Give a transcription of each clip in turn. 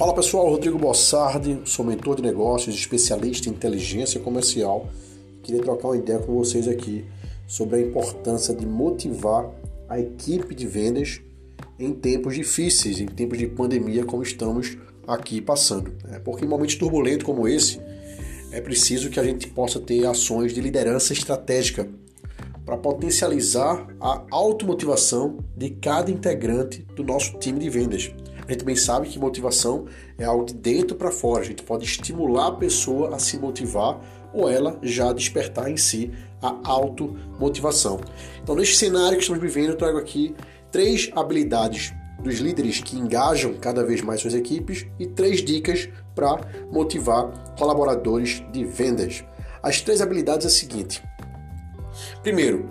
Fala pessoal, Rodrigo Bossardi, sou mentor de negócios, especialista em inteligência comercial. Queria trocar uma ideia com vocês aqui sobre a importância de motivar a equipe de vendas em tempos difíceis, em tempos de pandemia como estamos aqui passando. Né? Porque em momentos turbulentos como esse, é preciso que a gente possa ter ações de liderança estratégica para potencializar a automotivação de cada integrante do nosso time de vendas. A gente bem sabe que motivação é algo de dentro para fora. A gente pode estimular a pessoa a se motivar ou ela já despertar em si a automotivação. Então, neste cenário que estamos vivendo, eu trago aqui três habilidades dos líderes que engajam cada vez mais suas equipes e três dicas para motivar colaboradores de vendas. As três habilidades é a seguinte: primeiro,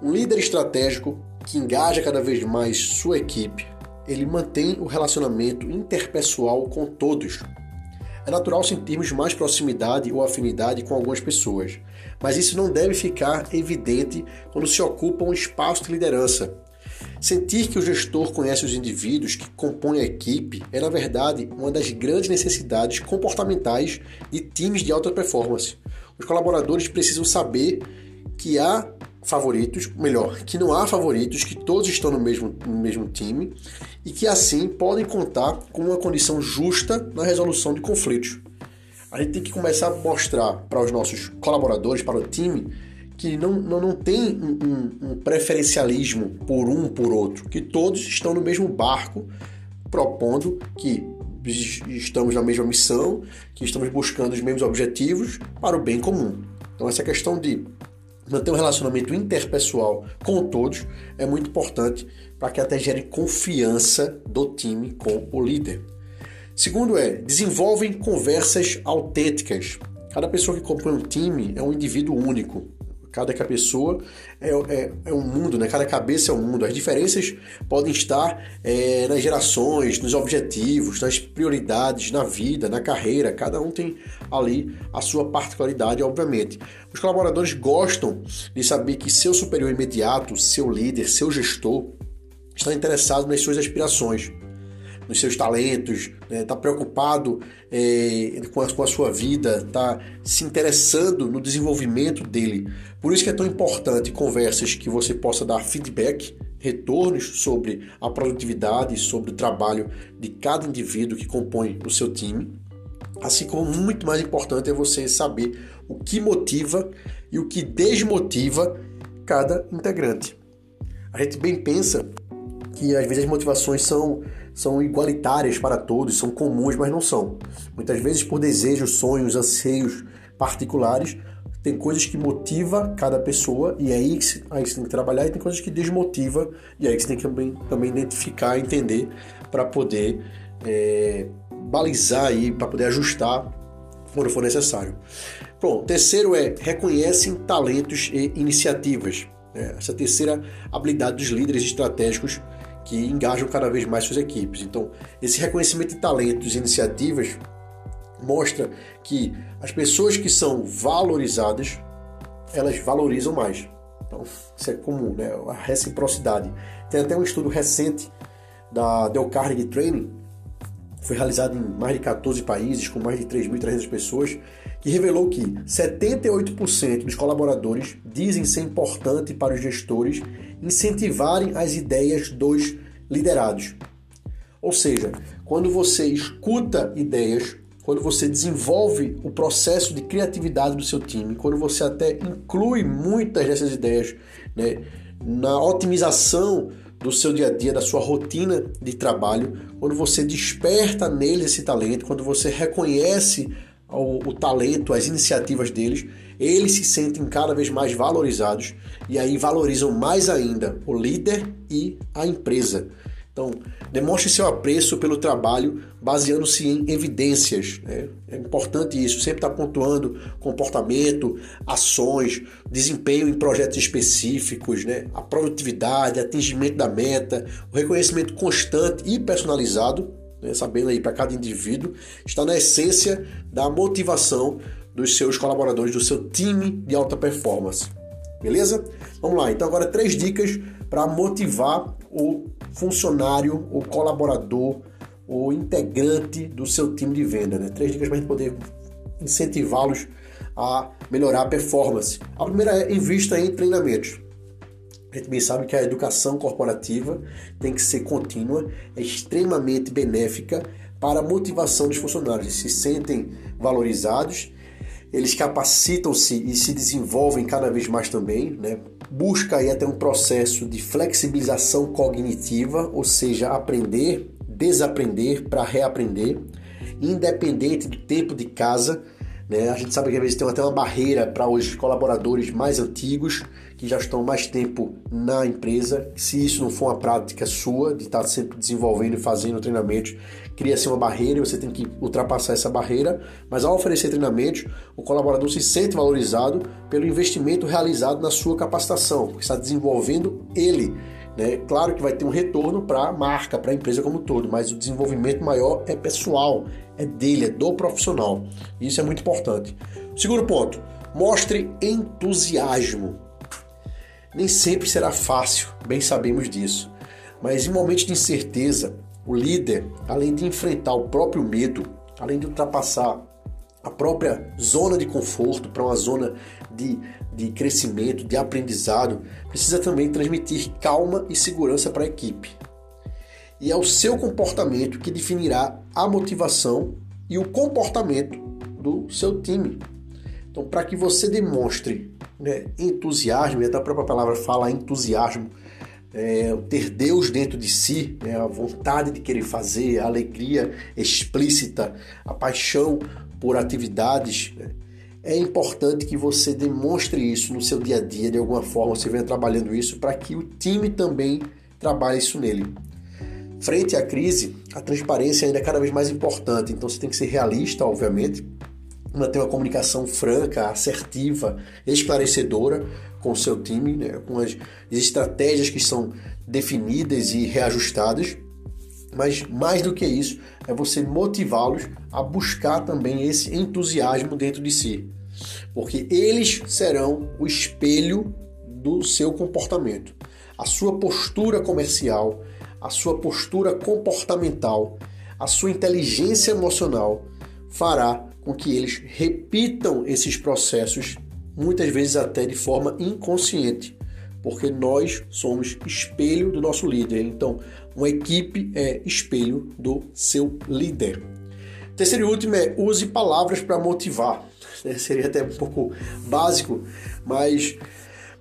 um líder estratégico que engaja cada vez mais sua equipe, ele mantém o relacionamento interpessoal com todos. É natural sentirmos mais proximidade ou afinidade com algumas pessoas, mas isso não deve ficar evidente quando se ocupa um espaço de liderança. Sentir que o gestor conhece os indivíduos que compõem a equipe é, na verdade, uma das grandes necessidades comportamentais de times de alta performance. Os colaboradores precisam saber que há favoritos, melhor, que não há favoritos, que todos estão no mesmo, no mesmo time e que assim podem contar com uma condição justa na resolução de conflitos. A gente tem que começar a mostrar para os nossos colaboradores, para o time, que não, não, não tem um, um, um preferencialismo por um por outro, que todos estão no mesmo barco, propondo que estamos na mesma missão, que estamos buscando os mesmos objetivos para o bem comum. Então, essa questão de manter um relacionamento interpessoal com todos é muito importante para que até gere confiança do time com o líder. Segundo é, desenvolvem conversas autênticas. Cada pessoa que compõe um time é um indivíduo único. Cada pessoa é, é, é, um mundo, né? cada cabeça é um mundo. As diferenças podem estar é, nas gerações, nos objetivos, nas prioridades, na vida, na carreira. Cada um tem ali a sua particularidade, obviamente. Os colaboradores gostam de saber que seu superior imediato, seu líder, seu gestor, está interessado nas suas aspirações nos seus talentos, está né? Tá preocupado é, com, a, com a sua vida, está se interessando no desenvolvimento dele. Por isso que é tão importante conversas que você possa dar feedback, retornos sobre a produtividade, sobre o trabalho de cada indivíduo que compõe o seu time. Assim como muito mais importante é você saber o que motiva e o que desmotiva cada integrante. A gente bem pensa que às vezes as motivações são são igualitárias para todos, são comuns, mas não são. Muitas vezes, por desejos, sonhos, anseios particulares, tem coisas que motiva cada pessoa e é aí que, aí você tem que trabalhar e tem coisas que desmotiva e é aí que você tem que também, também identificar, entender para poder é, balizar aí, para poder ajustar quando for necessário. Pronto, terceiro é reconhecem talentos e iniciativas. É, essa terceira habilidade dos líderes estratégicos que engajam cada vez mais suas equipes. Então, esse reconhecimento de talentos e iniciativas mostra que as pessoas que são valorizadas, elas valorizam mais. Então, isso é comum, né? A reciprocidade. Tem até um estudo recente da Del Carnegie Training, foi realizado em mais de 14 países, com mais de 3.300 pessoas, que revelou que 78% dos colaboradores dizem ser importante para os gestores incentivarem as ideias dos liderados. Ou seja, quando você escuta ideias, quando você desenvolve o processo de criatividade do seu time, quando você até inclui muitas dessas ideias né, na otimização do seu dia a dia, da sua rotina de trabalho, quando você desperta neles esse talento, quando você reconhece o, o, talento, as iniciativas deles, eles se sentem cada vez mais valorizados e aí valorizam mais ainda o líder e a empresa. Então, demonstre seu apreço pelo trabalho baseando-se em evidências. Né? É importante isso, sempre estar tá pontuando comportamento, ações, desempenho em projetos específicos, né? a produtividade, atingimento da meta, o reconhecimento constante e personalizado, né? sabendo aí para cada indivíduo, está na essência da motivação dos seus colaboradores, do seu time de alta performance. Beleza? Vamos lá, então agora três dicas para motivar o funcionário, o colaborador, o integrante do seu time de venda. Né? Três dicas para a gente poder incentivá-los a melhorar a performance. A primeira é invista em treinamentos. A gente bem sabe que a educação corporativa tem que ser contínua, é extremamente benéfica para a motivação dos funcionários. Eles se sentem valorizados, eles capacitam-se e se desenvolvem cada vez mais também, né? busca aí até um processo de flexibilização cognitiva, ou seja, aprender, desaprender para reaprender, independente do tempo de casa. Né? A gente sabe que às vezes tem até uma barreira para os colaboradores mais antigos, que já estão mais tempo na empresa. Se isso não for uma prática sua, de estar sempre desenvolvendo e fazendo treinamentos, cria-se uma barreira e você tem que ultrapassar essa barreira. Mas ao oferecer treinamentos, o colaborador se sente valorizado pelo investimento realizado na sua capacitação, porque está desenvolvendo ele. Né? Claro que vai ter um retorno para a marca, para a empresa como um todo, mas o desenvolvimento maior é pessoal, é dele, é do profissional. Isso é muito importante. Segundo ponto, mostre entusiasmo. Nem sempre será fácil, bem sabemos disso. Mas em momentos de incerteza, o líder, além de enfrentar o próprio medo, além de ultrapassar a própria zona de conforto para uma zona de, de crescimento, de aprendizado, precisa também transmitir calma e segurança para a equipe. E é o seu comportamento que definirá a motivação e o comportamento do seu time. Então, para que você demonstre né, entusiasmo, e até a própria palavra fala entusiasmo, é, ter Deus dentro de si, né, a vontade de querer fazer, a alegria explícita, a paixão por atividades. Né, é importante que você demonstre isso no seu dia a dia, de alguma forma, você venha trabalhando isso para que o time também trabalhe isso nele. Frente à crise, a transparência ainda é cada vez mais importante, então você tem que ser realista, obviamente, manter uma comunicação franca, assertiva, esclarecedora com o seu time, né, com as estratégias que são definidas e reajustadas. Mas mais do que isso, é você motivá-los a buscar também esse entusiasmo dentro de si. Porque eles serão o espelho do seu comportamento. A sua postura comercial, a sua postura comportamental, a sua inteligência emocional fará com que eles repitam esses processos, muitas vezes até de forma inconsciente, porque nós somos espelho do nosso líder. Então, uma equipe é espelho do seu líder. Terceiro e último é use palavras para motivar. Seria até um pouco básico, mas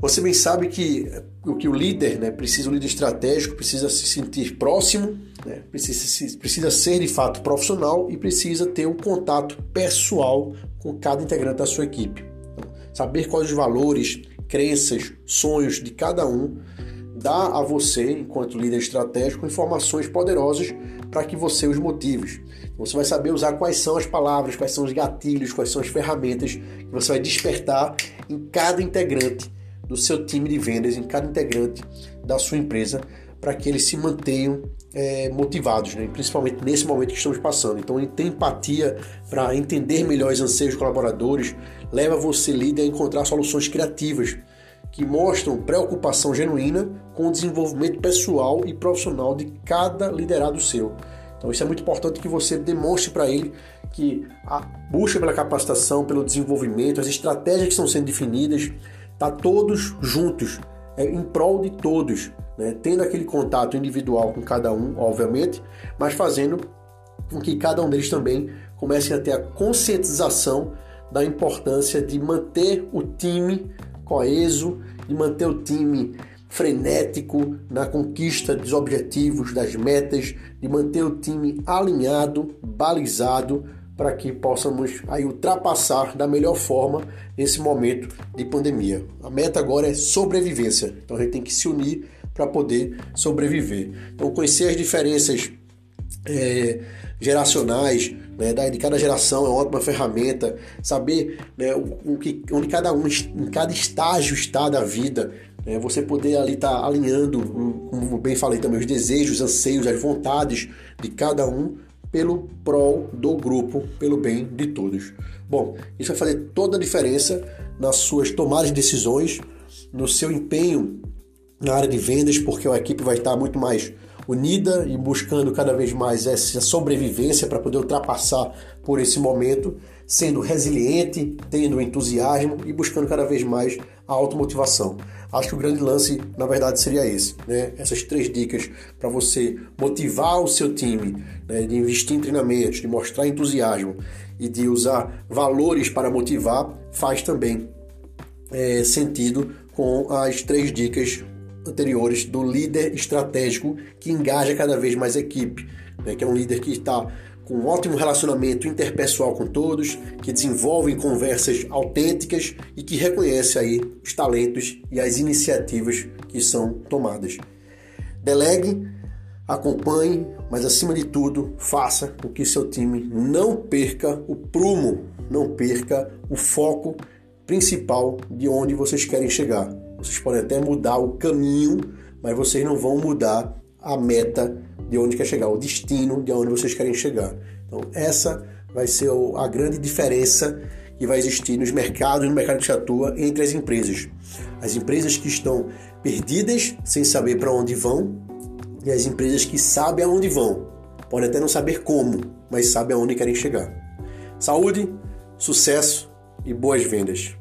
você bem sabe que o que o líder né, precisa, o líder estratégico, precisa se sentir próximo, né, precisa, precisa ser de fato profissional e precisa ter um contato pessoal com cada integrante da sua equipe. Então, saber quais os valores, crenças, sonhos de cada um dá a você, enquanto líder estratégico, informações poderosas para que você os motive. Você vai saber usar quais são as palavras, quais são os gatilhos, quais são as ferramentas que você vai despertar em cada integrante do seu time de vendas, em cada integrante da sua empresa, para que eles se mantenham é, motivados, né? principalmente nesse momento que estamos passando. Então, ter empatia para entender melhor os anseios dos colaboradores leva você, líder, a encontrar soluções criativas que mostram preocupação genuína com o desenvolvimento pessoal e profissional de cada liderado seu. Então, isso é muito importante que você demonstre para ele que a busca pela capacitação, pelo desenvolvimento, as estratégias que estão sendo definidas, tá todos juntos, é, em prol de todos, né? tendo aquele contato individual com cada um, obviamente, mas fazendo com que cada um deles também comece a ter a conscientização da importância de manter o time coeso, de manter o time frenético na conquista dos objetivos, das metas, de manter o time alinhado, balizado para que possamos aí ultrapassar da melhor forma esse momento de pandemia. A meta agora é sobrevivência, então a gente tem que se unir para poder sobreviver. Então conhecer as diferenças é, geracionais né, de cada geração é uma ótima ferramenta. Saber né, o, que, onde cada um, em cada estágio está da vida, né, você poder ali estar tá alinhando, como bem falei também, os desejos, anseios, as vontades de cada um pelo prol do grupo, pelo bem de todos. Bom, isso vai fazer toda a diferença nas suas tomadas de decisões, no seu empenho na área de vendas, porque a equipe vai estar muito mais unida e buscando cada vez mais essa sobrevivência para poder ultrapassar por esse momento, sendo resiliente, tendo entusiasmo e buscando cada vez mais a automotivação. Acho que o grande lance, na verdade, seria esse, né? Essas três dicas para você motivar o seu time, né? de investir em treinamentos, de mostrar entusiasmo e de usar valores para motivar, faz também é, sentido com as três dicas anteriores do líder estratégico que engaja cada vez mais a equipe, né? que é um líder que está com um ótimo relacionamento interpessoal com todos, que desenvolve conversas autênticas e que reconhece aí os talentos e as iniciativas que são tomadas. Delegue, acompanhe, mas acima de tudo, faça com que seu time não perca o prumo, não perca o foco principal de onde vocês querem chegar. Vocês podem até mudar o caminho, mas vocês não vão mudar a meta de onde quer chegar, o destino de onde vocês querem chegar. Então, essa vai ser a grande diferença que vai existir nos mercados, no mercado que se atua entre as empresas. As empresas que estão perdidas, sem saber para onde vão, e as empresas que sabem aonde vão. Podem até não saber como, mas sabem aonde querem chegar. Saúde, sucesso e boas vendas.